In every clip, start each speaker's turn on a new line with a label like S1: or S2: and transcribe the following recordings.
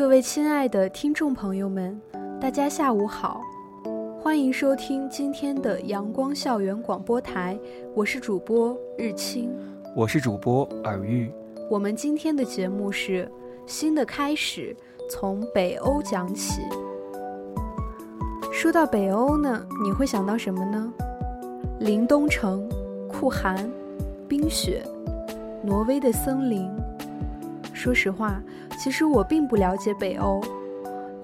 S1: 各位亲爱的听众朋友们，大家下午好，欢迎收听今天的阳光校园广播台，我是主播日清，
S2: 我是主播尔玉。
S1: 我们今天的节目是新的开始，从北欧讲起。说到北欧呢，你会想到什么呢？林东城、酷寒、冰雪、挪威的森林。说实话，其实我并不了解北欧。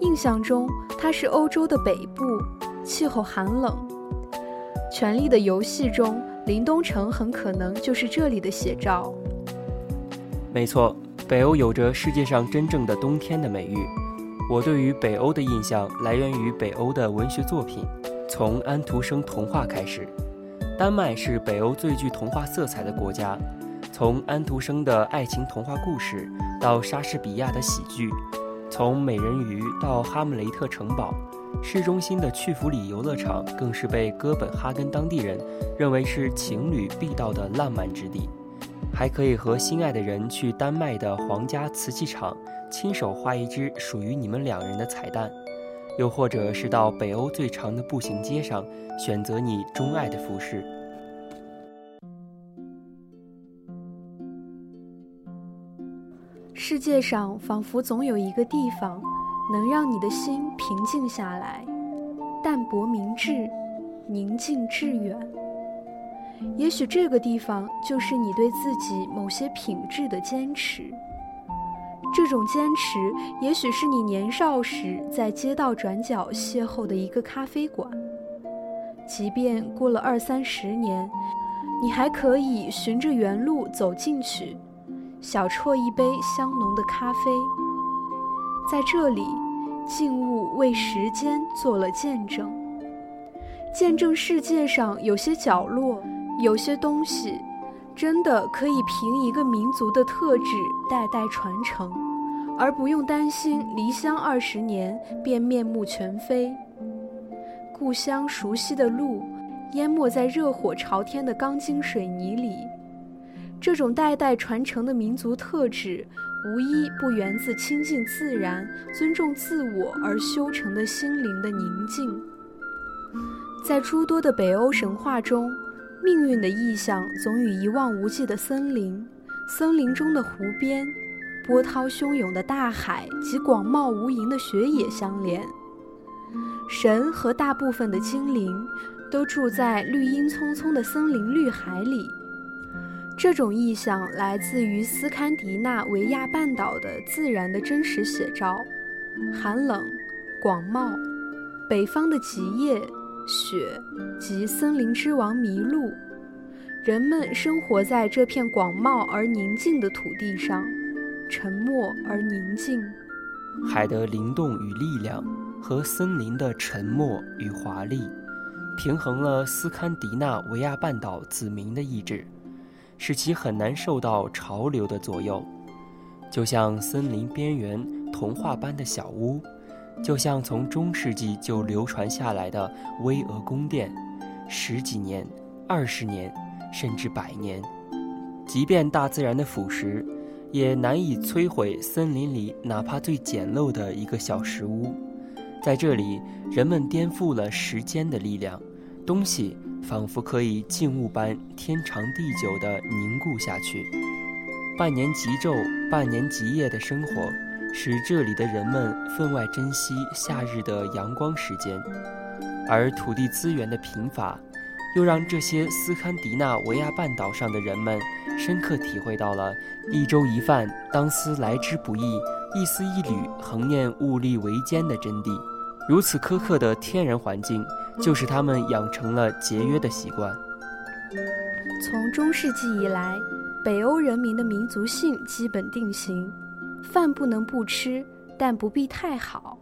S1: 印象中，它是欧洲的北部，气候寒冷。《权力的游戏》中，林东城很可能就是这里的写照。
S2: 没错，北欧有着世界上真正的冬天的美誉。我对于北欧的印象来源于北欧的文学作品，从安徒生童话开始。丹麦是北欧最具童话色彩的国家，从安徒生的爱情童话故事到莎士比亚的喜剧，从美人鱼到哈姆雷特城堡，市中心的去弗里游乐场更是被哥本哈根当地人认为是情侣必到的浪漫之地。还可以和心爱的人去丹麦的皇家瓷器厂，亲手画一只属于你们两人的彩蛋，又或者是到北欧最长的步行街上，选择你钟爱的服饰。
S1: 世界上仿佛总有一个地方，能让你的心平静下来，淡泊明志，宁静致远。也许这个地方就是你对自己某些品质的坚持。这种坚持，也许是你年少时在街道转角邂逅的一个咖啡馆。即便过了二三十年，你还可以循着原路走进去，小啜一杯香浓的咖啡。在这里，静物为时间做了见证，见证世界上有些角落。有些东西，真的可以凭一个民族的特质代代传承，而不用担心离乡二十年便面目全非。故乡熟悉的路，淹没在热火朝天的钢筋水泥里。这种代代传承的民族特质，无一不源自亲近自然、尊重自我而修成的心灵的宁静。在诸多的北欧神话中。命运的意象总与一望无际的森林、森林中的湖边、波涛汹涌的大海及广袤无垠的雪野相连。神和大部分的精灵都住在绿荫葱葱的森林绿海里。这种意象来自于斯堪的纳维亚半岛的自然的真实写照：寒冷、广袤，北方的极夜。雪及森林之王麋鹿，人们生活在这片广袤而宁静的土地上，沉默而宁静。
S2: 海的灵动与力量和森林的沉默与华丽，平衡了斯堪的纳维亚半岛子民的意志，使其很难受到潮流的左右，就像森林边缘童话般的小屋。就像从中世纪就流传下来的巍峨宫殿，十几年、二十年，甚至百年，即便大自然的腐蚀，也难以摧毁森林里哪怕最简陋的一个小石屋。在这里，人们颠覆了时间的力量，东西仿佛可以静物般天长地久地凝固下去。半年极昼，半年极夜的生活。使这里的人们分外珍惜夏日的阳光时间，而土地资源的贫乏，又让这些斯堪的纳维亚半岛上的人们深刻体会到了“一粥一饭，当思来之不易；一丝一缕，恒念物力维艰”的真谛。如此苛刻的天然环境，就是他们养成了节约的习惯。
S1: 从中世纪以来，北欧人民的民族性基本定型。饭不能不吃，但不必太好；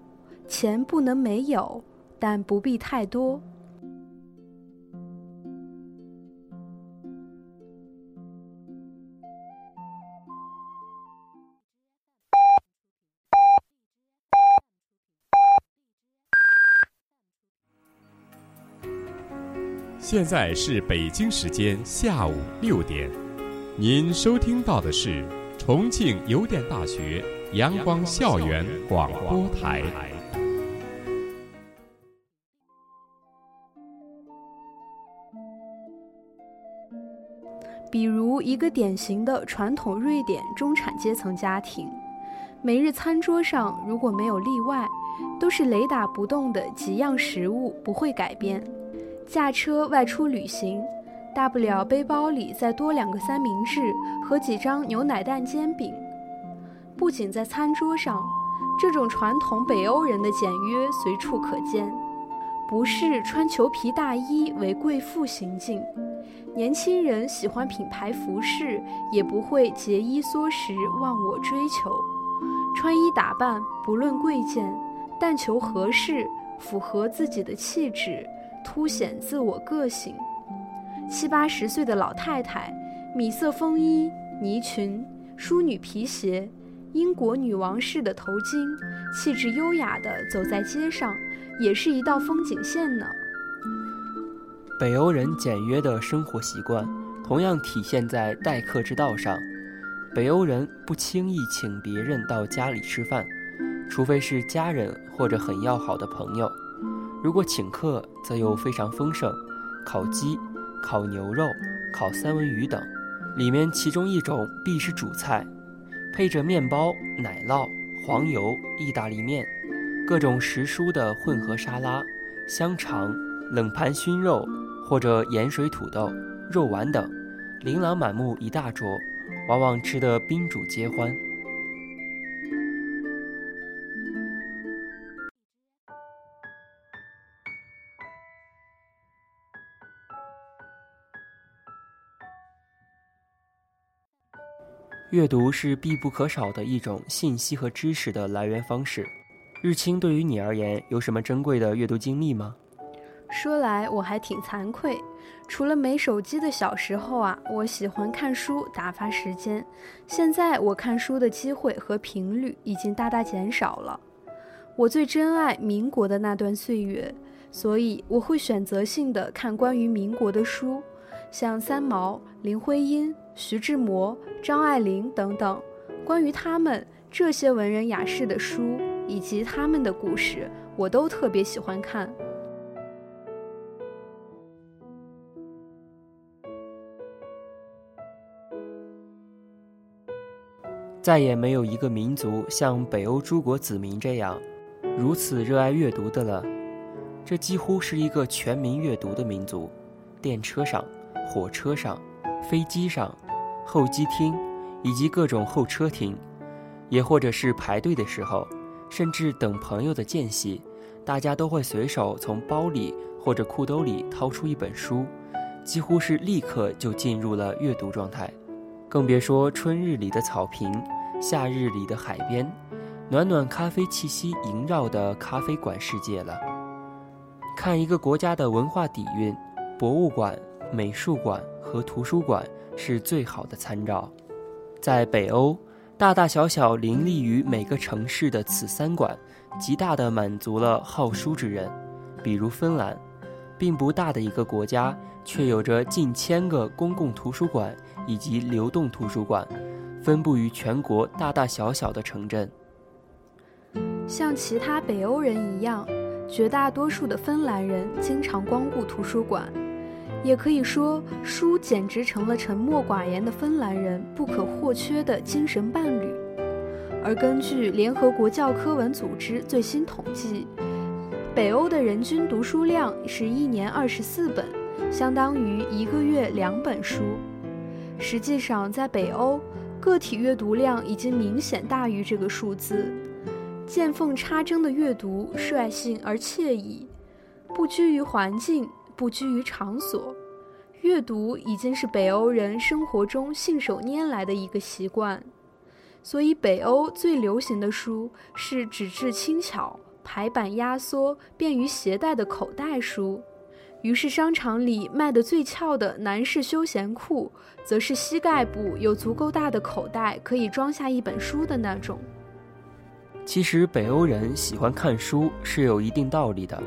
S1: 钱不能没有，但不必太多。
S3: 现在是北京时间下午六点，您收听到的是。重庆邮电大学阳光校园广播台。
S1: 比如一个典型的传统瑞典中产阶层家庭，每日餐桌上如果没有例外，都是雷打不动的几样食物，不会改变。驾车外出旅行，大不了背包里再多两个三明治和几张牛奶蛋煎饼。不仅在餐桌上，这种传统北欧人的简约随处可见。不是穿裘皮大衣为贵妇行径，年轻人喜欢品牌服饰，也不会节衣缩食忘我追求。穿衣打扮不论贵贱，但求合适，符合自己的气质，凸显自我个性。七八十岁的老太太，米色风衣、呢裙、淑女皮鞋。英国女王式的头巾，气质优雅地走在街上，也是一道风景线呢。
S2: 北欧人简约的生活习惯，同样体现在待客之道上。北欧人不轻易请别人到家里吃饭，除非是家人或者很要好的朋友。如果请客，则又非常丰盛，烤鸡、烤牛肉、烤三文鱼等，里面其中一种必是主菜。配着面包、奶酪、黄油、意大利面，各种时蔬的混合沙拉、香肠、冷盘熏肉或者盐水土豆、肉丸等，琳琅满目一大桌，往往吃得宾主皆欢。阅读是必不可少的一种信息和知识的来源方式。日清对于你而言有什么珍贵的阅读经历吗？
S1: 说来我还挺惭愧，除了没手机的小时候啊，我喜欢看书打发时间。现在我看书的机会和频率已经大大减少了。我最珍爱民国的那段岁月，所以我会选择性的看关于民国的书。像三毛、林徽因、徐志摩、张爱玲等等，关于他们这些文人雅士的书以及他们的故事，我都特别喜欢看。
S2: 再也没有一个民族像北欧诸国子民这样，如此热爱阅读的了。这几乎是一个全民阅读的民族。电车上。火车上、飞机上、候机厅，以及各种候车厅，也或者是排队的时候，甚至等朋友的间隙，大家都会随手从包里或者裤兜里掏出一本书，几乎是立刻就进入了阅读状态。更别说春日里的草坪，夏日里的海边，暖暖咖啡气息萦绕的咖啡馆世界了。看一个国家的文化底蕴，博物馆。美术馆和图书馆是最好的参照。在北欧，大大小小林立于每个城市的此三馆，极大地满足了好书之人。比如芬兰，并不大的一个国家，却有着近千个公共图书馆以及流动图书馆，分布于全国大大小小的城镇。
S1: 像其他北欧人一样，绝大多数的芬兰人经常光顾图书馆。也可以说，书简直成了沉默寡言的芬兰人不可或缺的精神伴侣。而根据联合国教科文组织最新统计，北欧的人均读书量是一年二十四本，相当于一个月两本书。实际上，在北欧，个体阅读量已经明显大于这个数字。见缝插针的阅读，率性而惬意，不拘于环境。不拘于场所，阅读已经是北欧人生活中信手拈来的一个习惯。所以，北欧最流行的书是纸质轻巧、排版压缩、便于携带的口袋书。于是，商场里卖的最俏的男士休闲裤，则是膝盖部有足够大的口袋，可以装下一本书的那种。
S2: 其实，北欧人喜欢看书是有一定道理的。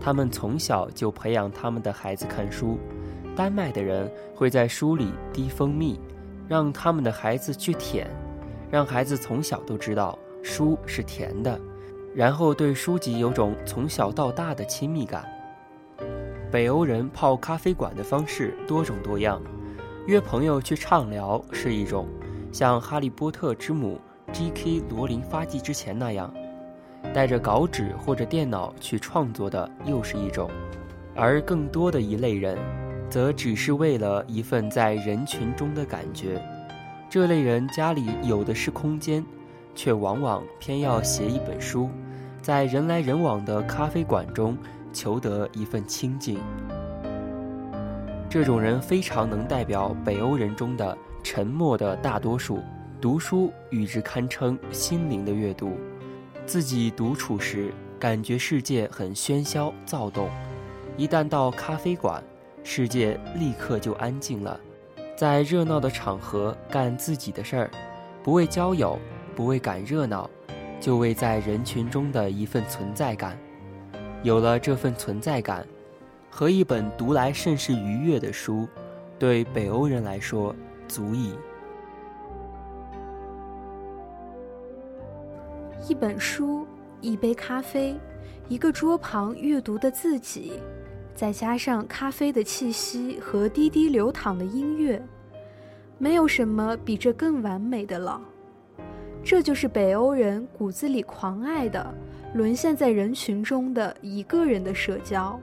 S2: 他们从小就培养他们的孩子看书。丹麦的人会在书里滴蜂蜜，让他们的孩子去舔，让孩子从小都知道书是甜的，然后对书籍有种从小到大的亲密感。北欧人泡咖啡馆的方式多种多样，约朋友去畅聊是一种，像《哈利波特》之母 J.K. 罗琳发迹之前那样，带着稿纸或者电脑去创作的又是一种，而更多的一类人，则只是为了一份在人群中的感觉。这类人家里有的是空间，却往往偏要写一本书，在人来人往的咖啡馆中。求得一份清静，这种人非常能代表北欧人中的沉默的大多数。读书与之堪称心灵的阅读。自己独处时，感觉世界很喧嚣躁动；一旦到咖啡馆，世界立刻就安静了。在热闹的场合干自己的事儿，不为交友，不为赶热闹，就为在人群中的一份存在感。有了这份存在感，和一本读来甚是愉悦的书，对北欧人来说足矣。
S1: 一本书，一杯咖啡，一个桌旁阅读的自己，再加上咖啡的气息和滴滴流淌的音乐，没有什么比这更完美的了。这就是北欧人骨子里狂爱的。沦陷在人群中的一个人的社交，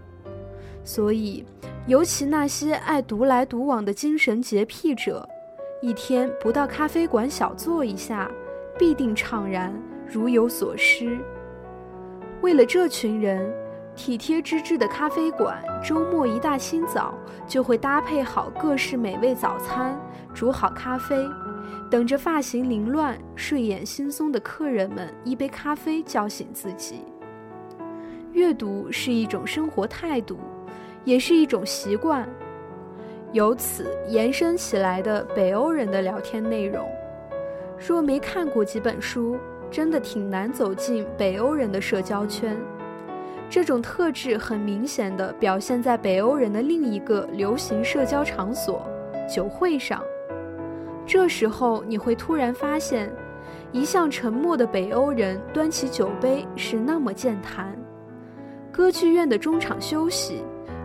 S1: 所以，尤其那些爱独来独往的精神洁癖者，一天不到咖啡馆小坐一下，必定怅然如有所失。为了这群人，体贴之至的咖啡馆，周末一大清早就会搭配好各式美味早餐，煮好咖啡。等着发型凌乱、睡眼惺忪的客人们一杯咖啡叫醒自己。阅读是一种生活态度，也是一种习惯，由此延伸起来的北欧人的聊天内容。若没看过几本书，真的挺难走进北欧人的社交圈。这种特质很明显的表现在北欧人的另一个流行社交场所——酒会上。这时候你会突然发现，一向沉默的北欧人端起酒杯是那么健谈。歌剧院的中场休息，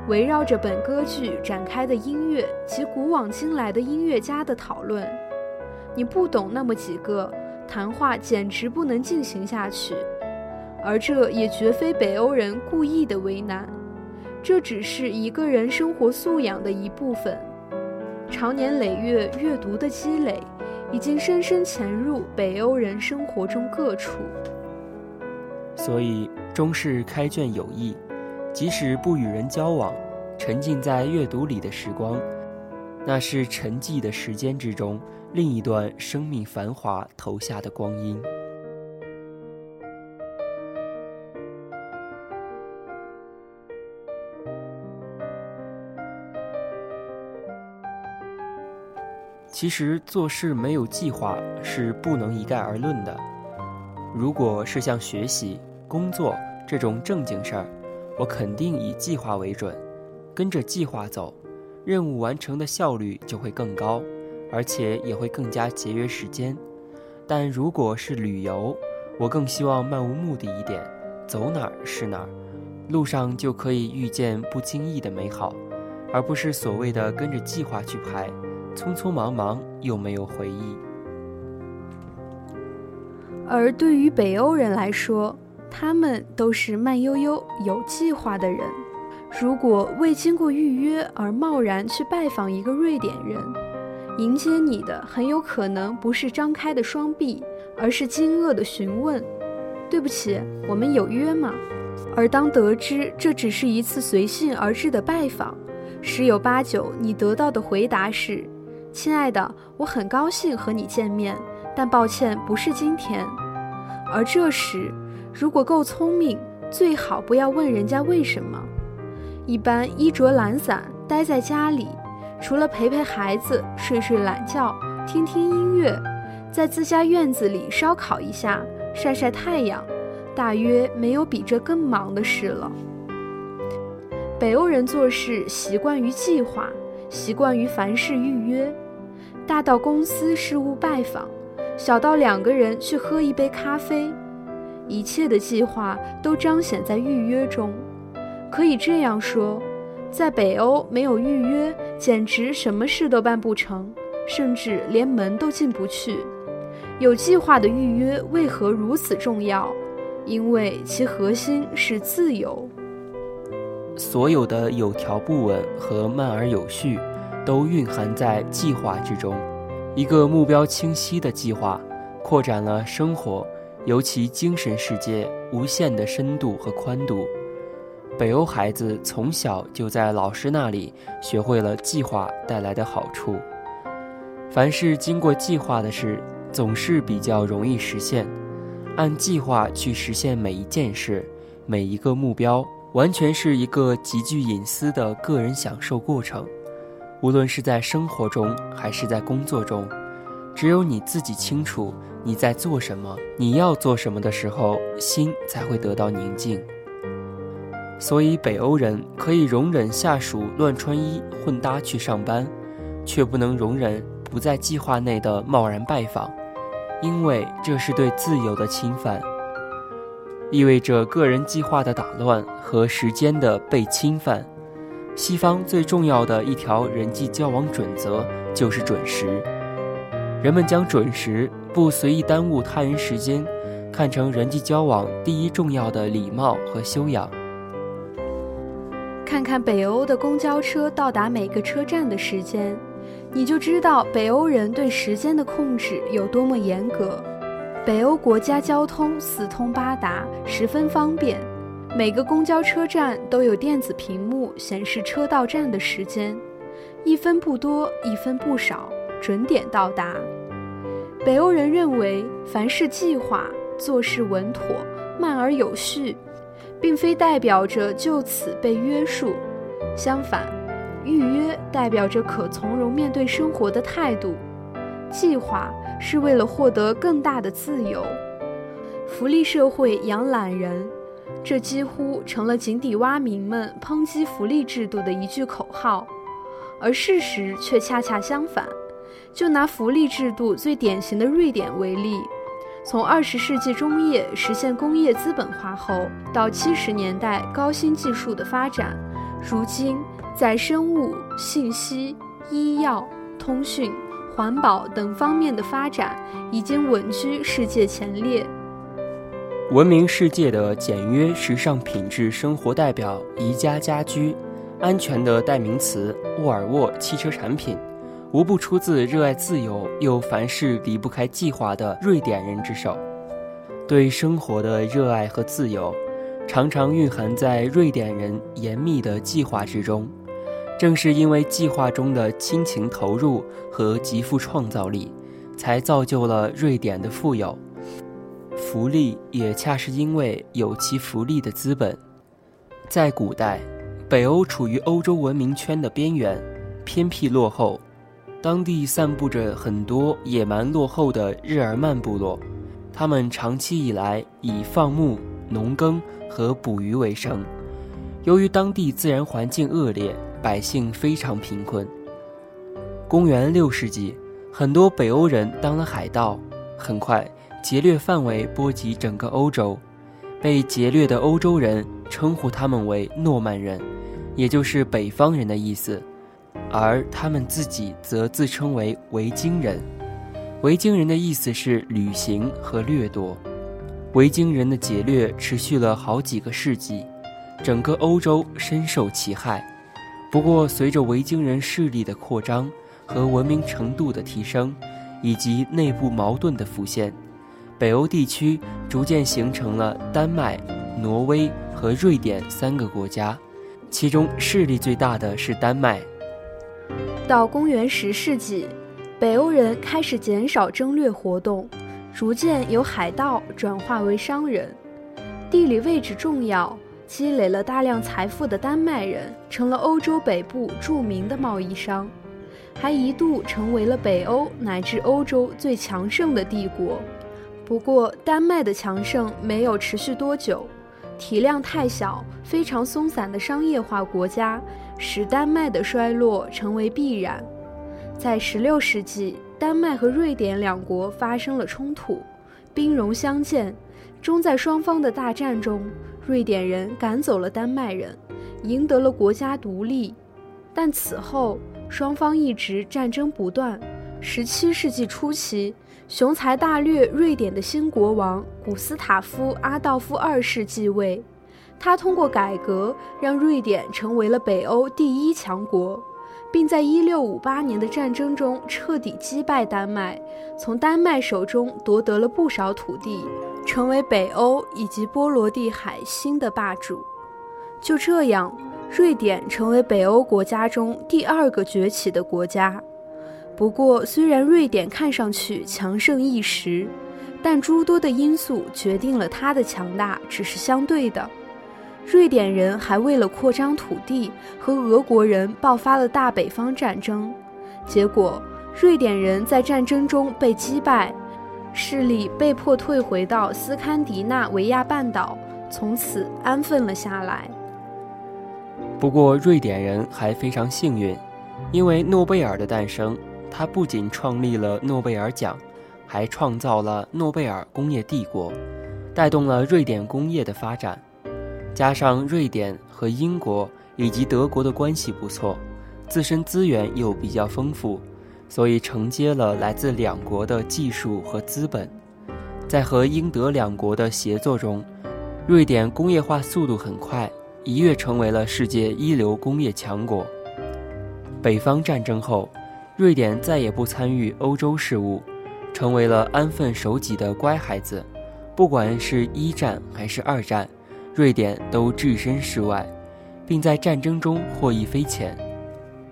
S1: 围绕着本歌剧展开的音乐及古往今来的音乐家的讨论，你不懂那么几个，谈话简直不能进行下去。而这也绝非北欧人故意的为难，这只是一个人生活素养的一部分。长年累月阅读的积累，已经深深潜入北欧人生活中各处。
S2: 所以，终是开卷有益。即使不与人交往，沉浸在阅读里的时光，那是沉寂的时间之中另一段生命繁华投下的光阴。其实做事没有计划是不能一概而论的。如果是像学习、工作这种正经事儿，我肯定以计划为准，跟着计划走，任务完成的效率就会更高，而且也会更加节约时间。但如果是旅游，我更希望漫无目的一点，走哪儿是哪儿，路上就可以遇见不经意的美好，而不是所谓的跟着计划去排。匆匆忙忙又没有回忆，
S1: 而对于北欧人来说，他们都是慢悠悠、有计划的人。如果未经过预约而贸然去拜访一个瑞典人，迎接你的很有可能不是张开的双臂，而是惊愕的询问：“对不起，我们有约吗？”而当得知这只是一次随性而至的拜访，十有八九你得到的回答是。亲爱的，我很高兴和你见面，但抱歉，不是今天。而这时，如果够聪明，最好不要问人家为什么。一般衣着懒散，待在家里，除了陪陪孩子、睡睡懒觉、听听音乐，在自家院子里烧烤一下、晒晒太阳，大约没有比这更忙的事了。北欧人做事习惯于计划，习惯于凡事预约。大到公司事务拜访，小到两个人去喝一杯咖啡，一切的计划都彰显在预约中。可以这样说，在北欧没有预约，简直什么事都办不成，甚至连门都进不去。有计划的预约为何如此重要？因为其核心是自由。
S2: 所有的有条不紊和慢而有序，都蕴含在计划之中。一个目标清晰的计划，扩展了生活，尤其精神世界无限的深度和宽度。北欧孩子从小就在老师那里学会了计划带来的好处。凡是经过计划的事，总是比较容易实现。按计划去实现每一件事、每一个目标，完全是一个极具隐私的个人享受过程。无论是在生活中还是在工作中，只有你自己清楚你在做什么，你要做什么的时候，心才会得到宁静。所以，北欧人可以容忍下属乱穿衣、混搭去上班，却不能容忍不在计划内的贸然拜访。因为这是对自由的侵犯，意味着个人计划的打乱和时间的被侵犯。西方最重要的一条人际交往准则就是准时，人们将准时、不随意耽误他人时间，看成人际交往第一重要的礼貌和修养。
S1: 看看北欧的公交车到达每个车站的时间。你就知道北欧人对时间的控制有多么严格。北欧国家交通四通八达，十分方便，每个公交车站都有电子屏幕显示车到站的时间，一分不多，一分不少，准点到达。北欧人认为，凡事计划，做事稳妥，慢而有序，并非代表着就此被约束，相反。预约代表着可从容面对生活的态度，计划是为了获得更大的自由。福利社会养懒人，这几乎成了井底蛙民们抨击福利制度的一句口号，而事实却恰恰相反。就拿福利制度最典型的瑞典为例，从二十世纪中叶实现工业资本化后，到七十年代高新技术的发展，如今。在生物、信息、医药、通讯、环保等方面的发展已经稳居世界前列。
S2: 闻名世界的简约时尚品质生活代表宜家家居，安全的代名词沃尔沃汽车产品，无不出自热爱自由又凡事离不开计划的瑞典人之手。对生活的热爱和自由，常常蕴含在瑞典人严密的计划之中。正是因为计划中的亲情投入和极富创造力，才造就了瑞典的富有。福利也恰是因为有其福利的资本。在古代，北欧处于欧洲文明圈的边缘，偏僻落后，当地散布着很多野蛮落后的日耳曼部落，他们长期以来以放牧、农耕和捕鱼为生。由于当地自然环境恶劣。百姓非常贫困。公元六世纪，很多北欧人当了海盗，很快劫掠范围波及整个欧洲。被劫掠的欧洲人称呼他们为诺曼人，也就是北方人的意思，而他们自己则自称为维京人。维京人的意思是旅行和掠夺。维京人的劫掠持续了好几个世纪，整个欧洲深受其害。不过，随着维京人势力的扩张和文明程度的提升，以及内部矛盾的浮现，北欧地区逐渐形成了丹麦、挪威和瑞典三个国家，其中势力最大的是丹麦。
S1: 到公元十世纪，北欧人开始减少征掠活动，逐渐由海盗转化为商人，地理位置重要。积累了大量财富的丹麦人成了欧洲北部著名的贸易商，还一度成为了北欧乃至欧洲最强盛的帝国。不过，丹麦的强盛没有持续多久，体量太小、非常松散的商业化国家使丹麦的衰落成为必然。在16世纪，丹麦和瑞典两国发生了冲突，兵戎相见。终在双方的大战中，瑞典人赶走了丹麦人，赢得了国家独立。但此后双方一直战争不断。十七世纪初期，雄才大略瑞典的新国王古斯塔夫阿道夫二世继位，他通过改革让瑞典成为了北欧第一强国。并在1658年的战争中彻底击败丹麦，从丹麦手中夺得了不少土地，成为北欧以及波罗的海新的霸主。就这样，瑞典成为北欧国家中第二个崛起的国家。不过，虽然瑞典看上去强盛一时，但诸多的因素决定了它的强大只是相对的。瑞典人还为了扩张土地，和俄国人爆发了大北方战争，结果瑞典人在战争中被击败，势力被迫退回到斯堪的纳维亚半岛，从此安分了下来。
S2: 不过，瑞典人还非常幸运，因为诺贝尔的诞生，他不仅创立了诺贝尔奖，还创造了诺贝尔工业帝国，带动了瑞典工业的发展。加上瑞典和英国以及德国的关系不错，自身资源又比较丰富，所以承接了来自两国的技术和资本。在和英德两国的协作中，瑞典工业化速度很快，一跃成为了世界一流工业强国。北方战争后，瑞典再也不参与欧洲事务，成为了安分守己的乖孩子。不管是一战还是二战。瑞典都置身事外，并在战争中获益匪浅。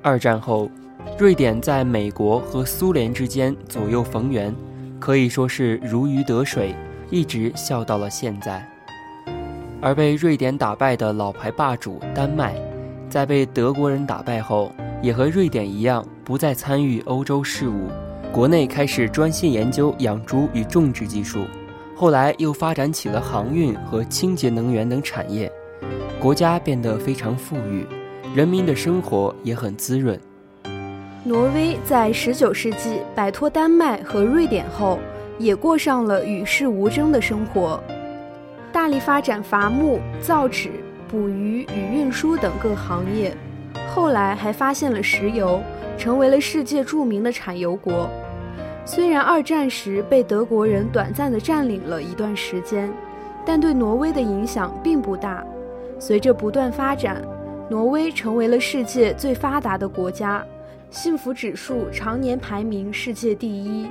S2: 二战后，瑞典在美国和苏联之间左右逢源，可以说是如鱼得水，一直笑到了现在。而被瑞典打败的老牌霸主丹麦，在被德国人打败后，也和瑞典一样，不再参与欧洲事务，国内开始专心研究养猪与种植技术。后来又发展起了航运和清洁能源等产业，国家变得非常富裕，人民的生活也很滋润。
S1: 挪威在19世纪摆脱丹麦和瑞典后，也过上了与世无争的生活，大力发展伐木、造纸、捕鱼与运输等各行业。后来还发现了石油，成为了世界著名的产油国。虽然二战时被德国人短暂地占领了一段时间，但对挪威的影响并不大。随着不断发展，挪威成为了世界最发达的国家，幸福指数常年排名世界第一。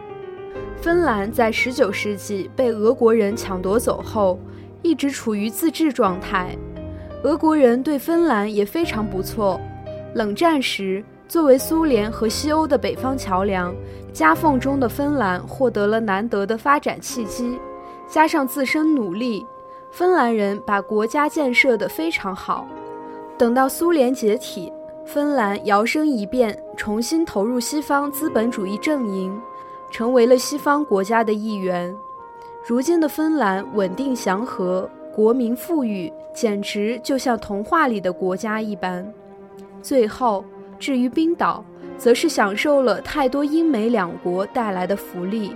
S1: 芬兰在19世纪被俄国人抢夺走后，一直处于自治状态。俄国人对芬兰也非常不错。冷战时，作为苏联和西欧的北方桥梁。夹缝中的芬兰获得了难得的发展契机，加上自身努力，芬兰人把国家建设得非常好。等到苏联解体，芬兰摇身一变，重新投入西方资本主义阵营，成为了西方国家的一员。如今的芬兰稳定祥和，国民富裕，简直就像童话里的国家一般。最后，至于冰岛。则是享受了太多英美两国带来的福利。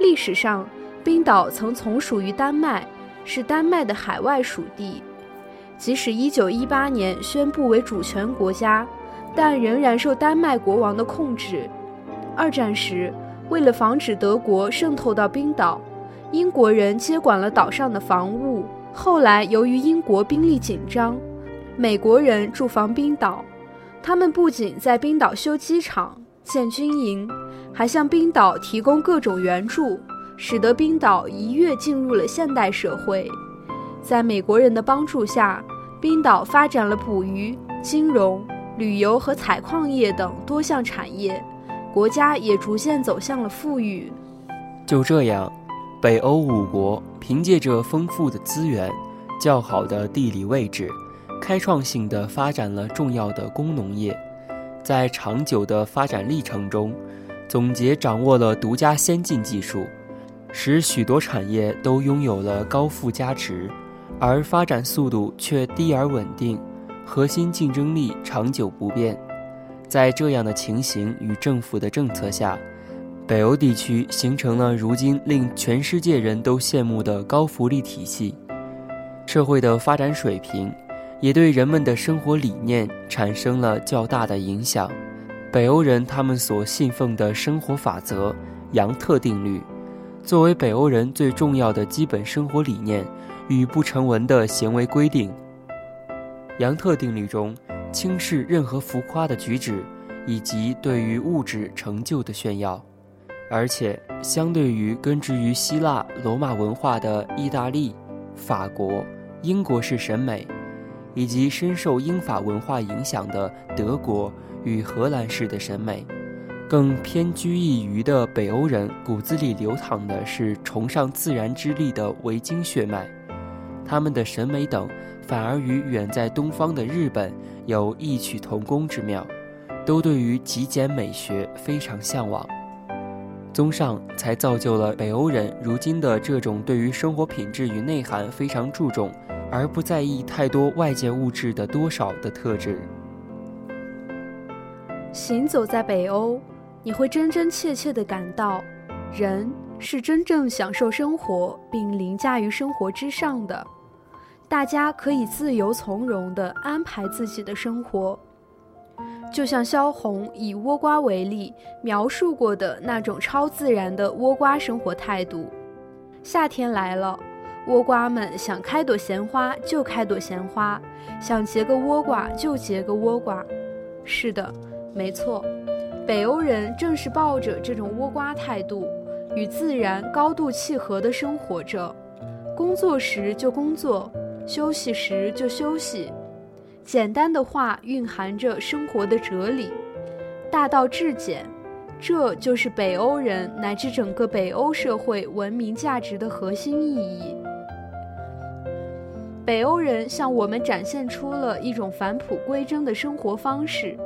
S1: 历史上，冰岛曾从属于丹麦，是丹麦的海外属地。即使1918年宣布为主权国家，但仍然受丹麦国王的控制。二战时，为了防止德国渗透到冰岛，英国人接管了岛上的防务。后来，由于英国兵力紧张，美国人驻防冰岛。他们不仅在冰岛修机场、建军营，还向冰岛提供各种援助，使得冰岛一跃进入了现代社会。在美国人的帮助下，冰岛发展了捕鱼、金融、旅游和采矿业等多项产业，国家也逐渐走向了富裕。
S2: 就这样，北欧五国凭借着丰富的资源、较好的地理位置。开创性的发展了重要的工农业，在长久的发展历程中，总结掌握了独家先进技术，使许多产业都拥有了高附加值，而发展速度却低而稳定，核心竞争力长久不变。在这样的情形与政府的政策下，北欧地区形成了如今令全世界人都羡慕的高福利体系，社会的发展水平也对人们的生活理念产生了较大的影响。北欧人他们所信奉的生活法则——杨特定律，作为北欧人最重要的基本生活理念与不成文的行为规定。杨特定律中轻视任何浮夸的举止，以及对于物质成就的炫耀，而且相对于根植于希腊罗马文化的意大利、法国、英国式审美，以及深受英法文化影响的德国。与荷兰式的审美，更偏居一隅的北欧人骨子里流淌的是崇尚自然之力的维京血脉，他们的审美等反而与远在东方的日本有异曲同工之妙，都对于极简美学非常向往。综上，才造就了北欧人如今的这种对于生活品质与内涵非常注重，而不在意太多外界物质的多少的特质。
S1: 行走在北欧，你会真真切切地感到，人是真正享受生活并凌驾于生活之上的。大家可以自由从容地安排自己的生活，就像萧红以倭瓜为例描述过的那种超自然的倭瓜生活态度。夏天来了，倭瓜们想开朵鲜花就开朵鲜花，想结个倭瓜就结个倭瓜。是的。没错，北欧人正是抱着这种倭瓜态度，与自然高度契合的生活着。工作时就工作，休息时就休息。简单的话蕴含着生活的哲理，大道至简，这就是北欧人乃至整个北欧社会文明价值的核心意义。北欧人向我们展现出了一种返璞归真的生活方式。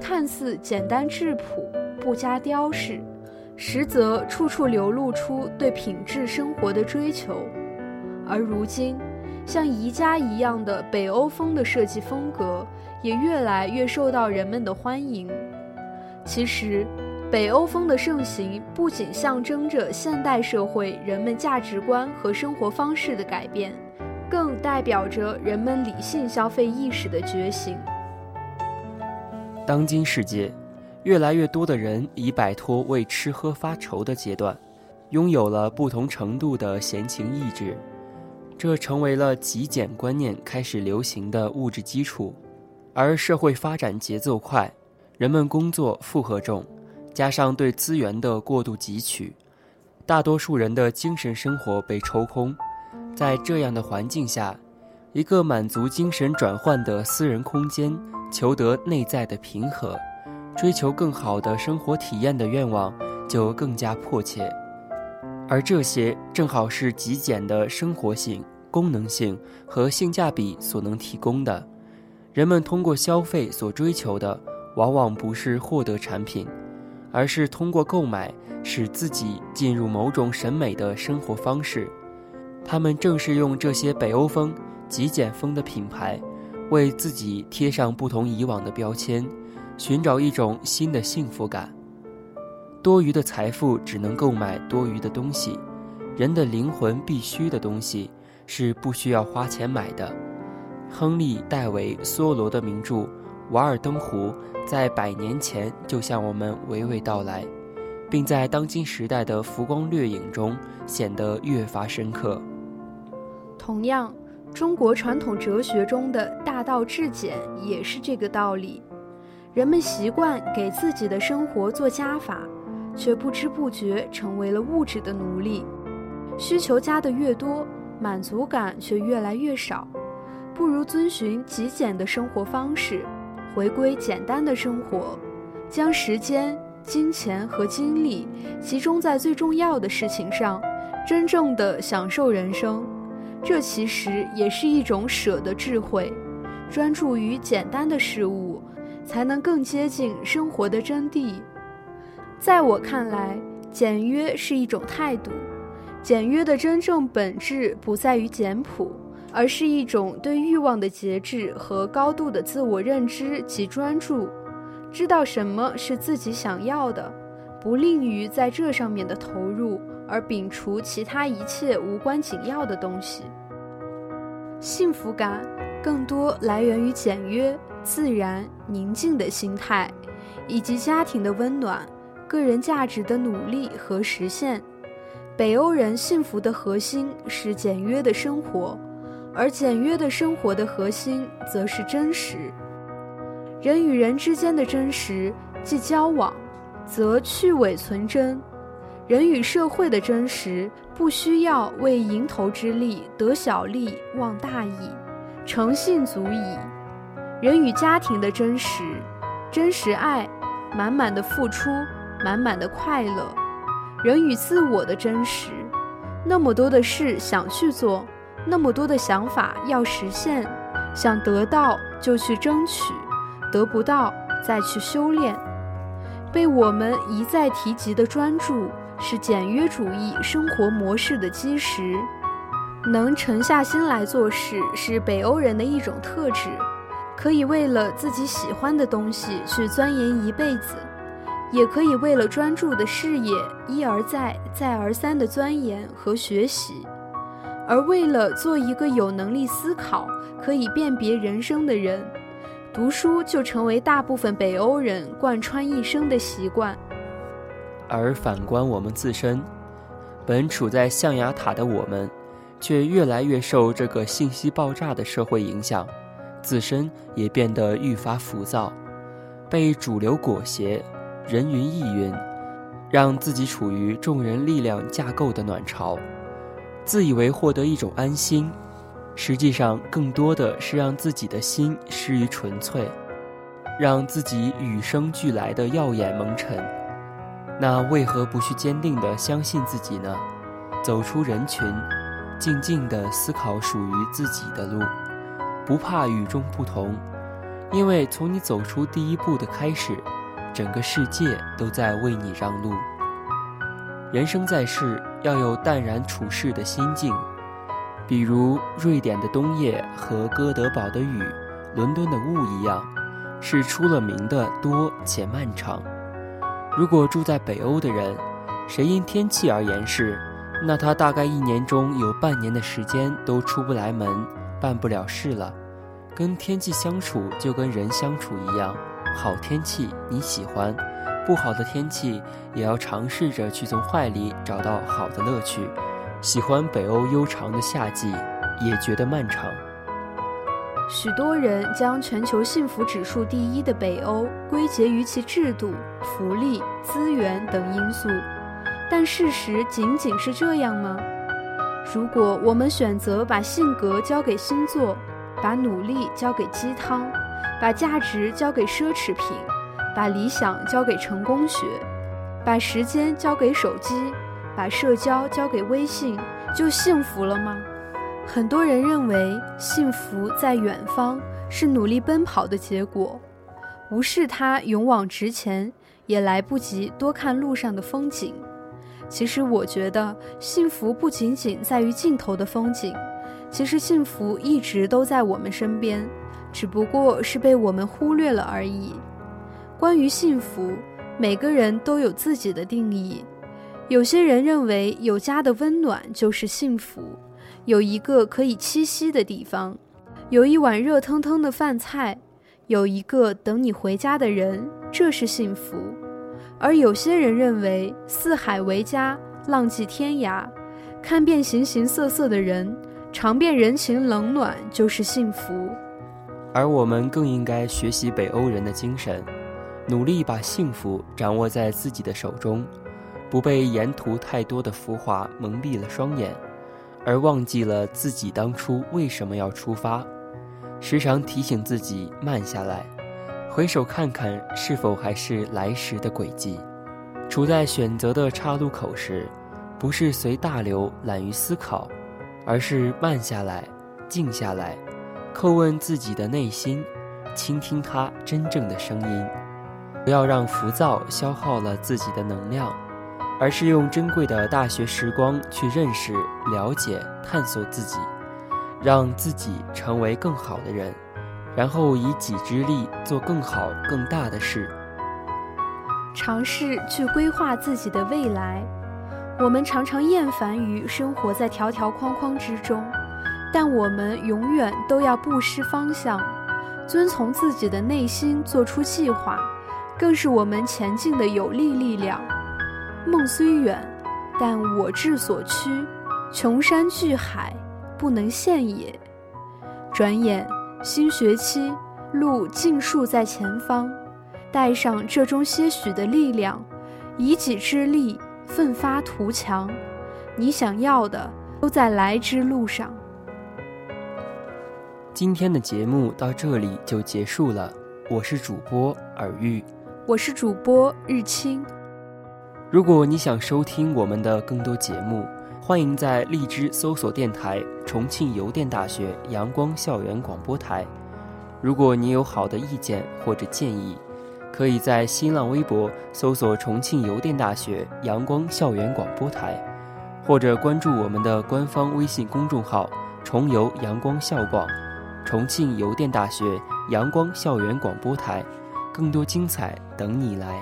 S1: 看似简单质朴，不加雕饰，实则处处流露出对品质生活的追求。而如今，像宜家一样的北欧风的设计风格，也越来越受到人们的欢迎。其实，北欧风的盛行不仅象征着现代社会人们价值观和生活方式的改变，更代表着人们理性消费意识的觉醒。
S2: 当今世界，越来越多的人已摆脱为吃喝发愁的阶段，拥有了不同程度的闲情逸致，这成为了极简观念开始流行的物质基础。而社会发展节奏快，人们工作负荷重，加上对资源的过度汲取，大多数人的精神生活被抽空。在这样的环境下，一个满足精神转换的私人空间。求得内在的平和，追求更好的生活体验的愿望就更加迫切，而这些正好是极简的生活性、功能性和性价比所能提供的。人们通过消费所追求的，往往不是获得产品，而是通过购买使自己进入某种审美的生活方式。他们正是用这些北欧风、极简风的品牌。为自己贴上不同以往的标签，寻找一种新的幸福感。多余的财富只能购买多余的东西，人的灵魂必须的东西是不需要花钱买的。亨利·戴维·梭罗的名著《瓦尔登湖》在百年前就向我们娓娓道来，并在当今时代的浮光掠影中显得越发深刻。
S1: 同样。中国传统哲学中的大道至简也是这个道理。人们习惯给自己的生活做加法，却不知不觉成为了物质的奴隶。需求加的越多，满足感却越来越少。不如遵循极简的生活方式，回归简单的生活，将时间、金钱和精力集中在最重要的事情上，真正的享受人生。这其实也是一种舍的智慧，专注于简单的事物，才能更接近生活的真谛。在我看来，简约是一种态度。简约的真正本质不在于简朴，而是一种对欲望的节制和高度的自我认知及专注。知道什么是自己想要的，不吝于在这上面的投入，而摒除其他一切无关紧要的东西。幸福感更多来源于简约、自然、宁静的心态，以及家庭的温暖、个人价值的努力和实现。北欧人幸福的核心是简约的生活，而简约的生活的核心则是真实。人与人之间的真实，即交往，则去伪存真；人与社会的真实，不需要为蝇头之利得小利忘大义，诚信足矣。人与家庭的真实，真实爱，满满的付出，满满的快乐；人与自我的真实，那么多的事想去做，那么多的想法要实现，想得到就去争取。得不到，再去修炼。被我们一再提及的专注，是简约主义生活模式的基石。能沉下心来做事，是北欧人的一种特质。可以为了自己喜欢的东西去钻研一辈子，也可以为了专注的事业一而再、再而三的钻研和学习。而为了做一个有能力思考、可以辨别人生的人。读书就成为大部分北欧人贯穿一生的习惯，
S2: 而反观我们自身，本处在象牙塔的我们，却越来越受这个信息爆炸的社会影响，自身也变得愈发浮躁，被主流裹挟，人云亦云，让自己处于众人力量架构的暖巢，自以为获得一种安心。实际上，更多的是让自己的心失于纯粹，让自己与生俱来的耀眼蒙尘。那为何不去坚定地相信自己呢？走出人群，静静地思考属于自己的路，不怕与众不同，因为从你走出第一步的开始，整个世界都在为你让路。人生在世，要有淡然处世的心境。比如瑞典的冬夜和哥德堡的雨、伦敦的雾一样，是出了名的多且漫长。如果住在北欧的人，谁因天气而言事，那他大概一年中有半年的时间都出不来门，办不了事了。跟天气相处就跟人相处一样，好天气你喜欢，不好的天气也要尝试着去从坏里找到好的乐趣。喜欢北欧悠长的夏季，也觉得漫长。
S1: 许多人将全球幸福指数第一的北欧归结于其制度、福利、资源等因素，但事实仅仅是这样吗？如果我们选择把性格交给星座，把努力交给鸡汤，把价值交给奢侈品，把理想交给成功学，把时间交给手机。把社交交给微信，就幸福了吗？很多人认为幸福在远方，是努力奔跑的结果。无视它勇往直前，也来不及多看路上的风景。其实，我觉得幸福不仅仅在于尽头的风景，其实幸福一直都在我们身边，只不过是被我们忽略了而已。关于幸福，每个人都有自己的定义。有些人认为有家的温暖就是幸福，有一个可以栖息的地方，有一碗热腾腾的饭菜，有一个等你回家的人，这是幸福。而有些人认为四海为家，浪迹天涯，看遍形形色色的人，尝遍人情冷暖就是幸福。
S2: 而我们更应该学习北欧人的精神，努力把幸福掌握在自己的手中。不被沿途太多的浮华蒙蔽了双眼，而忘记了自己当初为什么要出发。时常提醒自己慢下来，回首看看是否还是来时的轨迹。处在选择的岔路口时，不是随大流懒于思考，而是慢下来，静下来，叩问自己的内心，倾听它真正的声音。不要让浮躁消耗了自己的能量。而是用珍贵的大学时光去认识、了解、探索自己，让自己成为更好的人，然后以己之力做更好、更大的事。
S1: 尝试去规划自己的未来。我们常常厌烦于生活在条条框框之中，但我们永远都要不失方向，遵从自己的内心做出计划，更是我们前进的有力力量。梦虽远，但我志所趋，穷山巨海，不能限也。转眼新学期，路尽数在前方。带上这中些许的力量，以己之力奋发图强，你想要的都在来之路上。
S4: 今天的节目到这里就结束了，我是主播尔玉，
S1: 我是主播日清。
S4: 如果你想收听我们的更多节目，欢迎在荔枝搜索电台重庆邮电大学阳光校园广播台。如果你有好的意见或者建议，可以在新浪微博搜索“重庆邮电大学阳光校园广播台”，或者关注我们的官方微信公众号“重邮阳光校广”，重庆邮电大学阳光校园广播台，更多精彩等你来。